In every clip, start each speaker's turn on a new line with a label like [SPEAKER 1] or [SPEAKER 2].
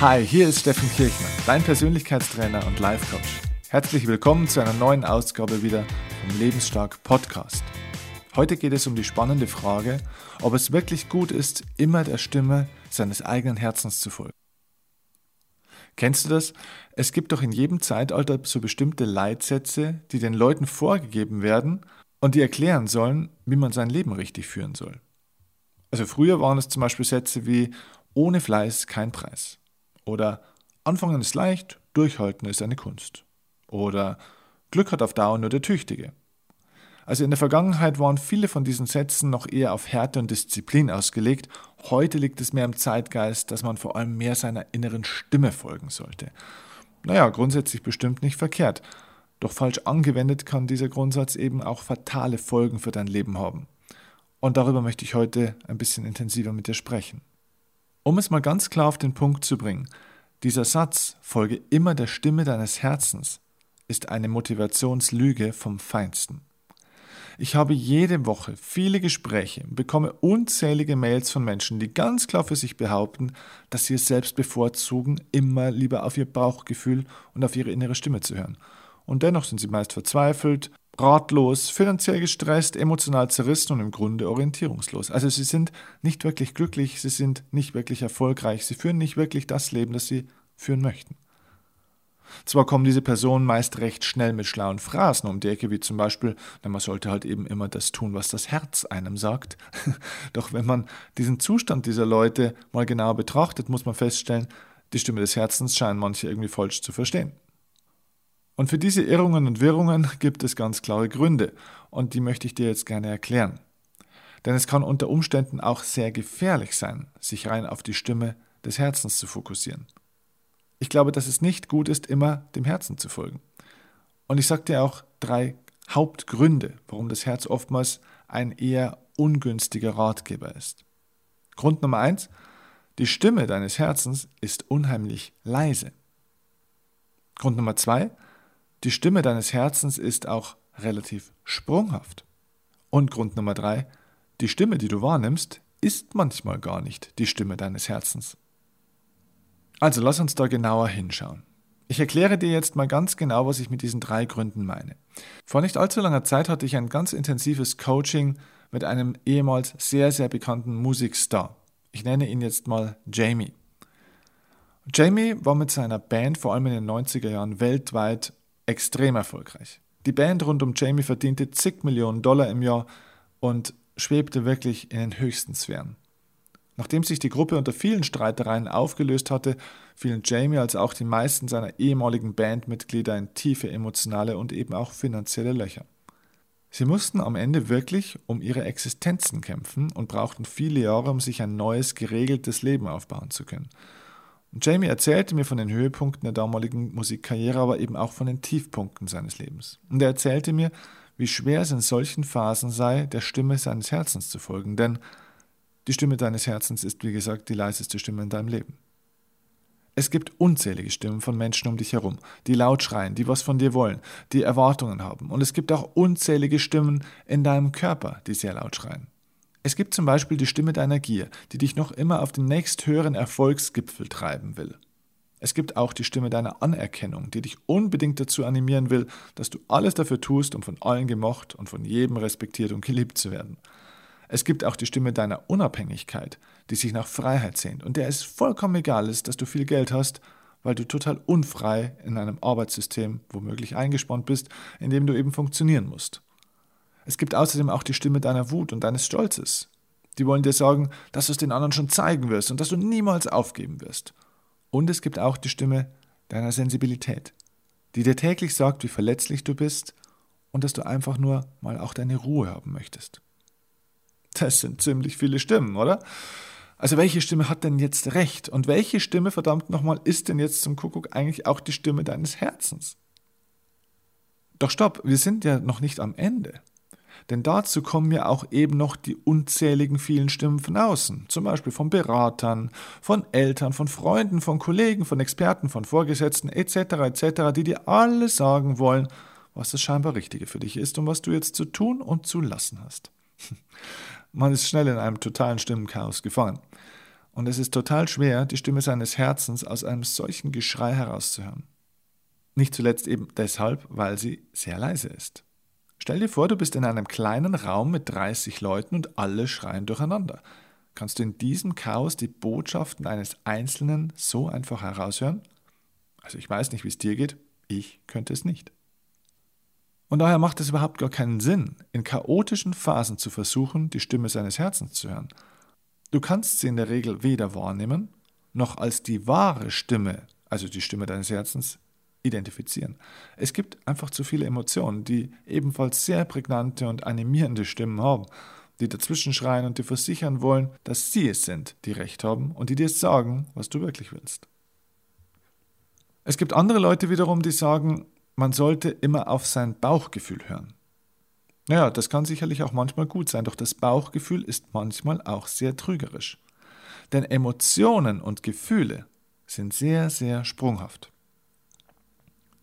[SPEAKER 1] Hi, hier ist Steffen Kirchner, dein Persönlichkeitstrainer und Life Coach. Herzlich willkommen zu einer neuen Ausgabe wieder vom Lebensstark Podcast. Heute geht es um die spannende Frage, ob es wirklich gut ist, immer der Stimme seines eigenen Herzens zu folgen. Kennst du das? Es gibt doch in jedem Zeitalter so bestimmte Leitsätze, die den Leuten vorgegeben werden und die erklären sollen, wie man sein Leben richtig führen soll. Also früher waren es zum Beispiel Sätze wie ohne Fleiß kein Preis. Oder Anfangen ist leicht, Durchhalten ist eine Kunst. Oder Glück hat auf Dauer nur der Tüchtige. Also in der Vergangenheit waren viele von diesen Sätzen noch eher auf Härte und Disziplin ausgelegt. Heute liegt es mehr im Zeitgeist, dass man vor allem mehr seiner inneren Stimme folgen sollte. Naja, grundsätzlich bestimmt nicht verkehrt. Doch falsch angewendet kann dieser Grundsatz eben auch fatale Folgen für dein Leben haben. Und darüber möchte ich heute ein bisschen intensiver mit dir sprechen. Um es mal ganz klar auf den Punkt zu bringen, dieser Satz, folge immer der Stimme deines Herzens, ist eine Motivationslüge vom Feinsten. Ich habe jede Woche viele Gespräche und bekomme unzählige Mails von Menschen, die ganz klar für sich behaupten, dass sie es selbst bevorzugen, immer lieber auf ihr Bauchgefühl und auf ihre innere Stimme zu hören. Und dennoch sind sie meist verzweifelt, ratlos, finanziell gestresst, emotional zerrissen und im Grunde orientierungslos. Also sie sind nicht wirklich glücklich, sie sind nicht wirklich erfolgreich, sie führen nicht wirklich das Leben, das sie führen möchten. Zwar kommen diese Personen meist recht schnell mit schlauen Phrasen um die Ecke, wie zum Beispiel, man sollte halt eben immer das tun, was das Herz einem sagt. Doch wenn man diesen Zustand dieser Leute mal genauer betrachtet, muss man feststellen, die Stimme des Herzens scheinen manche irgendwie falsch zu verstehen. Und für diese Irrungen und Wirrungen gibt es ganz klare Gründe, und die möchte ich dir jetzt gerne erklären. Denn es kann unter Umständen auch sehr gefährlich sein, sich rein auf die Stimme des Herzens zu fokussieren. Ich glaube, dass es nicht gut ist, immer dem Herzen zu folgen. Und ich sage dir auch drei Hauptgründe, warum das Herz oftmals ein eher ungünstiger Ratgeber ist. Grund Nummer eins, die Stimme deines Herzens ist unheimlich leise. Grund Nummer zwei, die Stimme deines Herzens ist auch relativ sprunghaft. Und Grund Nummer drei, die Stimme, die du wahrnimmst, ist manchmal gar nicht die Stimme deines Herzens. Also lass uns da genauer hinschauen. Ich erkläre dir jetzt mal ganz genau, was ich mit diesen drei Gründen meine. Vor nicht allzu langer Zeit hatte ich ein ganz intensives Coaching mit einem ehemals sehr, sehr bekannten Musikstar. Ich nenne ihn jetzt mal Jamie. Jamie war mit seiner Band vor allem in den 90er Jahren weltweit extrem erfolgreich. Die Band rund um Jamie verdiente zig Millionen Dollar im Jahr und schwebte wirklich in den höchsten Sphären. Nachdem sich die Gruppe unter vielen Streitereien aufgelöst hatte, fielen Jamie als auch die meisten seiner ehemaligen Bandmitglieder in tiefe emotionale und eben auch finanzielle Löcher. Sie mussten am Ende wirklich um ihre Existenzen kämpfen und brauchten viele Jahre, um sich ein neues, geregeltes Leben aufbauen zu können. Jamie erzählte mir von den Höhepunkten der damaligen Musikkarriere, aber eben auch von den Tiefpunkten seines Lebens. Und er erzählte mir, wie schwer es in solchen Phasen sei, der Stimme seines Herzens zu folgen, denn die Stimme deines Herzens ist, wie gesagt, die leiseste Stimme in deinem Leben. Es gibt unzählige Stimmen von Menschen um dich herum, die laut schreien, die was von dir wollen, die Erwartungen haben. Und es gibt auch unzählige Stimmen in deinem Körper, die sehr laut schreien. Es gibt zum Beispiel die Stimme deiner Gier, die dich noch immer auf den nächsthöheren Erfolgsgipfel treiben will. Es gibt auch die Stimme deiner Anerkennung, die dich unbedingt dazu animieren will, dass du alles dafür tust, um von allen gemocht und von jedem respektiert und geliebt zu werden. Es gibt auch die Stimme deiner Unabhängigkeit, die sich nach Freiheit sehnt und der es vollkommen egal ist, dass du viel Geld hast, weil du total unfrei in einem Arbeitssystem womöglich eingespannt bist, in dem du eben funktionieren musst. Es gibt außerdem auch die Stimme deiner Wut und deines Stolzes. Die wollen dir sagen, dass du es den anderen schon zeigen wirst und dass du niemals aufgeben wirst. Und es gibt auch die Stimme deiner Sensibilität, die dir täglich sagt, wie verletzlich du bist und dass du einfach nur mal auch deine Ruhe haben möchtest. Das sind ziemlich viele Stimmen, oder? Also welche Stimme hat denn jetzt recht? Und welche Stimme, verdammt nochmal, ist denn jetzt zum Kuckuck eigentlich auch die Stimme deines Herzens? Doch stopp, wir sind ja noch nicht am Ende. Denn dazu kommen ja auch eben noch die unzähligen vielen Stimmen von außen, zum Beispiel von Beratern, von Eltern, von Freunden, von Kollegen, von Experten, von Vorgesetzten etc. etc., die dir alle sagen wollen, was das scheinbar Richtige für dich ist und was du jetzt zu tun und zu lassen hast. Man ist schnell in einem totalen Stimmenchaos gefangen. Und es ist total schwer, die Stimme seines Herzens aus einem solchen Geschrei herauszuhören. Nicht zuletzt eben deshalb, weil sie sehr leise ist. Stell dir vor, du bist in einem kleinen Raum mit 30 Leuten und alle schreien durcheinander. Kannst du in diesem Chaos die Botschaften eines Einzelnen so einfach heraushören? Also ich weiß nicht, wie es dir geht, ich könnte es nicht. Und daher macht es überhaupt gar keinen Sinn, in chaotischen Phasen zu versuchen, die Stimme seines Herzens zu hören. Du kannst sie in der Regel weder wahrnehmen, noch als die wahre Stimme, also die Stimme deines Herzens, identifizieren. Es gibt einfach zu viele Emotionen, die ebenfalls sehr prägnante und animierende Stimmen haben, die dazwischen schreien und dir versichern wollen, dass sie es sind, die Recht haben und die dir sagen, was du wirklich willst. Es gibt andere Leute wiederum, die sagen, man sollte immer auf sein Bauchgefühl hören. Naja, das kann sicherlich auch manchmal gut sein, doch das Bauchgefühl ist manchmal auch sehr trügerisch. Denn Emotionen und Gefühle sind sehr, sehr sprunghaft.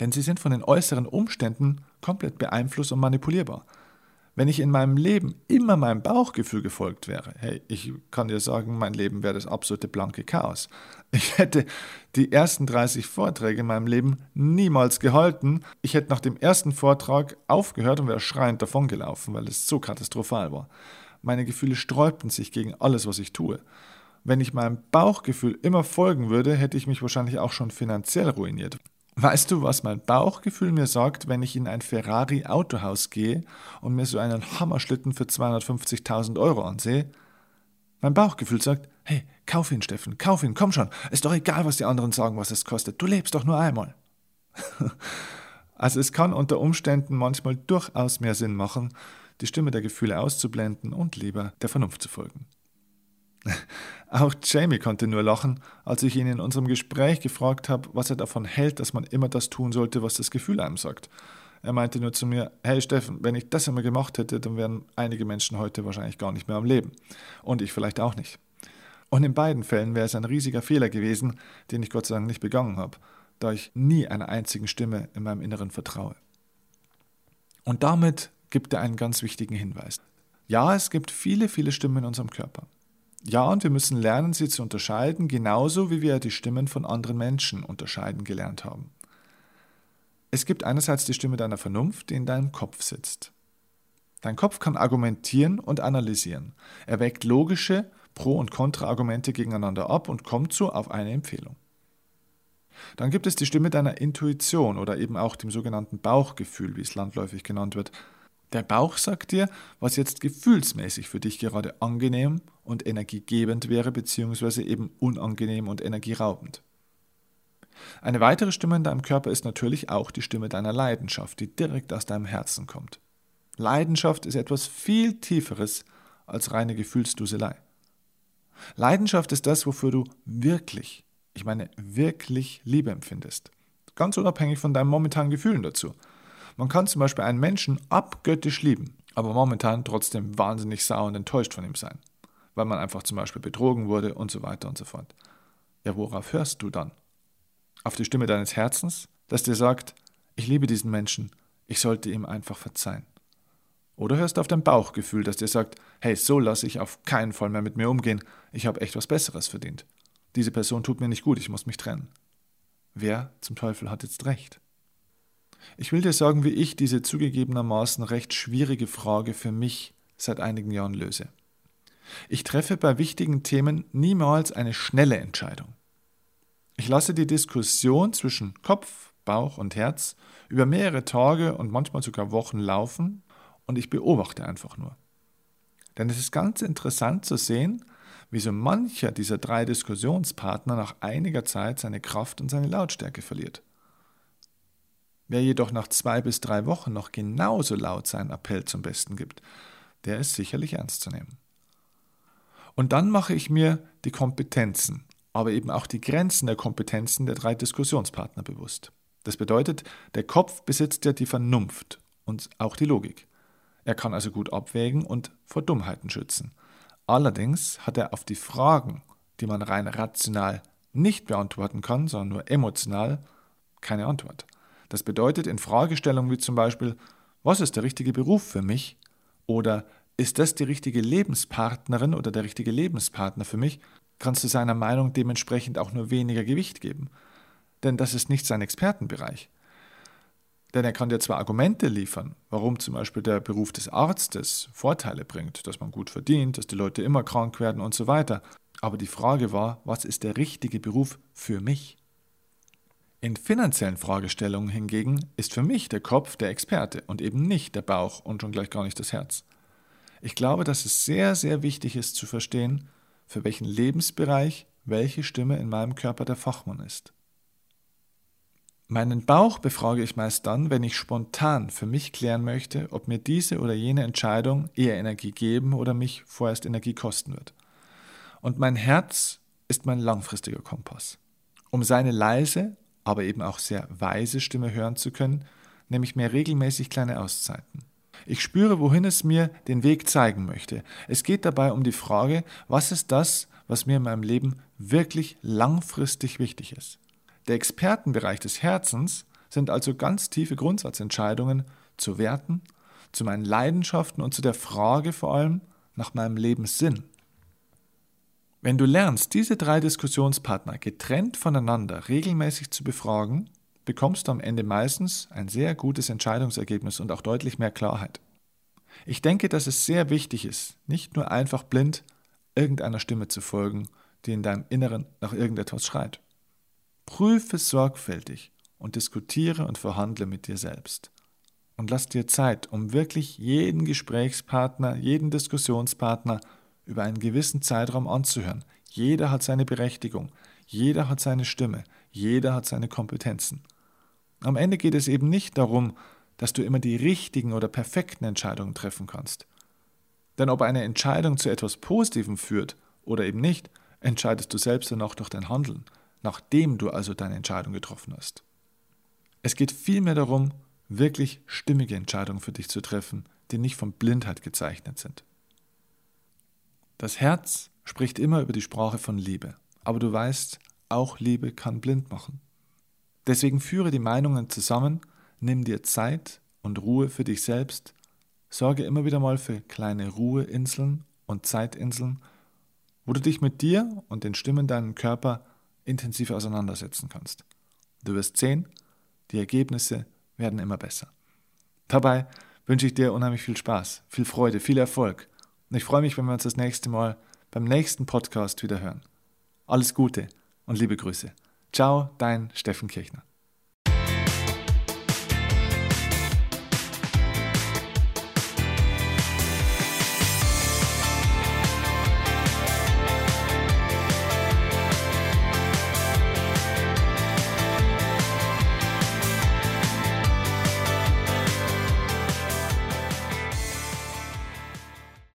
[SPEAKER 1] Denn sie sind von den äußeren Umständen komplett beeinflusst und manipulierbar. Wenn ich in meinem Leben immer meinem Bauchgefühl gefolgt wäre, hey, ich kann dir sagen, mein Leben wäre das absolute blanke Chaos. Ich hätte die ersten 30 Vorträge in meinem Leben niemals gehalten. Ich hätte nach dem ersten Vortrag aufgehört und wäre schreiend davongelaufen, weil es so katastrophal war. Meine Gefühle sträubten sich gegen alles, was ich tue. Wenn ich meinem Bauchgefühl immer folgen würde, hätte ich mich wahrscheinlich auch schon finanziell ruiniert. Weißt du, was mein Bauchgefühl mir sagt, wenn ich in ein Ferrari-Autohaus gehe und mir so einen Hammerschlitten für 250.000 Euro ansehe? Mein Bauchgefühl sagt, hey, kauf ihn, Steffen, kauf ihn, komm schon, ist doch egal, was die anderen sagen, was es kostet, du lebst doch nur einmal. also es kann unter Umständen manchmal durchaus mehr Sinn machen, die Stimme der Gefühle auszublenden und lieber der Vernunft zu folgen. Auch Jamie konnte nur lachen, als ich ihn in unserem Gespräch gefragt habe, was er davon hält, dass man immer das tun sollte, was das Gefühl einem sagt. Er meinte nur zu mir, hey Steffen, wenn ich das immer gemacht hätte, dann wären einige Menschen heute wahrscheinlich gar nicht mehr am Leben. Und ich vielleicht auch nicht. Und in beiden Fällen wäre es ein riesiger Fehler gewesen, den ich Gott sei Dank nicht begangen habe, da ich nie einer einzigen Stimme in meinem Inneren vertraue. Und damit gibt er einen ganz wichtigen Hinweis. Ja, es gibt viele, viele Stimmen in unserem Körper. Ja, und wir müssen lernen, sie zu unterscheiden, genauso wie wir die Stimmen von anderen Menschen unterscheiden gelernt haben. Es gibt einerseits die Stimme deiner Vernunft, die in deinem Kopf sitzt. Dein Kopf kann argumentieren und analysieren. Er wägt logische Pro- und Kontraargumente gegeneinander ab und kommt so auf eine Empfehlung. Dann gibt es die Stimme deiner Intuition oder eben auch dem sogenannten Bauchgefühl, wie es landläufig genannt wird. Der Bauch sagt dir, was jetzt gefühlsmäßig für dich gerade angenehm und energiegebend wäre, beziehungsweise eben unangenehm und energieraubend. Eine weitere Stimme in deinem Körper ist natürlich auch die Stimme deiner Leidenschaft, die direkt aus deinem Herzen kommt. Leidenschaft ist etwas viel Tieferes als reine Gefühlsduselei. Leidenschaft ist das, wofür du wirklich, ich meine wirklich Liebe empfindest. Ganz unabhängig von deinen momentanen Gefühlen dazu. Man kann zum Beispiel einen Menschen abgöttisch lieben, aber momentan trotzdem wahnsinnig sauer und enttäuscht von ihm sein, weil man einfach zum Beispiel betrogen wurde und so weiter und so fort. Ja, worauf hörst du dann? Auf die Stimme deines Herzens, das dir sagt, ich liebe diesen Menschen, ich sollte ihm einfach verzeihen. Oder hörst du auf dein Bauchgefühl, das dir sagt, hey, so lasse ich auf keinen Fall mehr mit mir umgehen, ich habe echt was Besseres verdient. Diese Person tut mir nicht gut, ich muss mich trennen. Wer zum Teufel hat jetzt recht? Ich will dir sagen, wie ich diese zugegebenermaßen recht schwierige Frage für mich seit einigen Jahren löse. Ich treffe bei wichtigen Themen niemals eine schnelle Entscheidung. Ich lasse die Diskussion zwischen Kopf, Bauch und Herz über mehrere Tage und manchmal sogar Wochen laufen und ich beobachte einfach nur. Denn es ist ganz interessant zu sehen, wie so mancher dieser drei Diskussionspartner nach einiger Zeit seine Kraft und seine Lautstärke verliert. Wer jedoch nach zwei bis drei Wochen noch genauso laut seinen Appell zum Besten gibt, der ist sicherlich ernst zu nehmen. Und dann mache ich mir die Kompetenzen, aber eben auch die Grenzen der Kompetenzen der drei Diskussionspartner bewusst. Das bedeutet, der Kopf besitzt ja die Vernunft und auch die Logik. Er kann also gut abwägen und vor Dummheiten schützen. Allerdings hat er auf die Fragen, die man rein rational nicht beantworten kann, sondern nur emotional, keine Antwort. Das bedeutet in Fragestellungen wie zum Beispiel, was ist der richtige Beruf für mich? Oder ist das die richtige Lebenspartnerin oder der richtige Lebenspartner für mich? kannst du seiner Meinung dementsprechend auch nur weniger Gewicht geben. Denn das ist nicht sein Expertenbereich. Denn er kann dir zwar Argumente liefern, warum zum Beispiel der Beruf des Arztes Vorteile bringt, dass man gut verdient, dass die Leute immer krank werden und so weiter. Aber die Frage war, was ist der richtige Beruf für mich? In finanziellen Fragestellungen hingegen ist für mich der Kopf der Experte und eben nicht der Bauch und schon gleich gar nicht das Herz. Ich glaube, dass es sehr, sehr wichtig ist zu verstehen, für welchen Lebensbereich welche Stimme in meinem Körper der Fachmann ist. Meinen Bauch befrage ich meist dann, wenn ich spontan für mich klären möchte, ob mir diese oder jene Entscheidung eher Energie geben oder mich vorerst Energie kosten wird. Und mein Herz ist mein langfristiger Kompass. Um seine leise, aber eben auch sehr weise Stimme hören zu können, nehme ich mir regelmäßig kleine Auszeiten. Ich spüre, wohin es mir den Weg zeigen möchte. Es geht dabei um die Frage, was ist das, was mir in meinem Leben wirklich langfristig wichtig ist. Der Expertenbereich des Herzens sind also ganz tiefe Grundsatzentscheidungen zu Werten, zu meinen Leidenschaften und zu der Frage vor allem nach meinem Lebenssinn. Wenn du lernst, diese drei Diskussionspartner getrennt voneinander regelmäßig zu befragen, bekommst du am Ende meistens ein sehr gutes Entscheidungsergebnis und auch deutlich mehr Klarheit. Ich denke, dass es sehr wichtig ist, nicht nur einfach blind irgendeiner Stimme zu folgen, die in deinem Inneren nach irgendetwas schreit. Prüfe sorgfältig und diskutiere und verhandle mit dir selbst. Und lass dir Zeit, um wirklich jeden Gesprächspartner, jeden Diskussionspartner über einen gewissen Zeitraum anzuhören. Jeder hat seine Berechtigung, jeder hat seine Stimme, jeder hat seine Kompetenzen. Am Ende geht es eben nicht darum, dass du immer die richtigen oder perfekten Entscheidungen treffen kannst. Denn ob eine Entscheidung zu etwas Positivem führt oder eben nicht, entscheidest du selbst dann auch durch dein Handeln nachdem du also deine Entscheidung getroffen hast. Es geht vielmehr darum, wirklich stimmige Entscheidungen für dich zu treffen, die nicht von Blindheit gezeichnet sind. Das Herz spricht immer über die Sprache von Liebe, aber du weißt, auch Liebe kann blind machen. Deswegen führe die Meinungen zusammen, nimm dir Zeit und Ruhe für dich selbst, sorge immer wieder mal für kleine Ruheinseln und Zeitinseln, wo du dich mit dir und den Stimmen deinem Körper intensiv auseinandersetzen kannst. Du wirst sehen, die Ergebnisse werden immer besser. Dabei wünsche ich dir unheimlich viel Spaß, viel Freude, viel Erfolg. Und ich freue mich, wenn wir uns das nächste Mal beim nächsten Podcast wieder hören. Alles Gute und liebe Grüße. Ciao, dein Steffen Kirchner.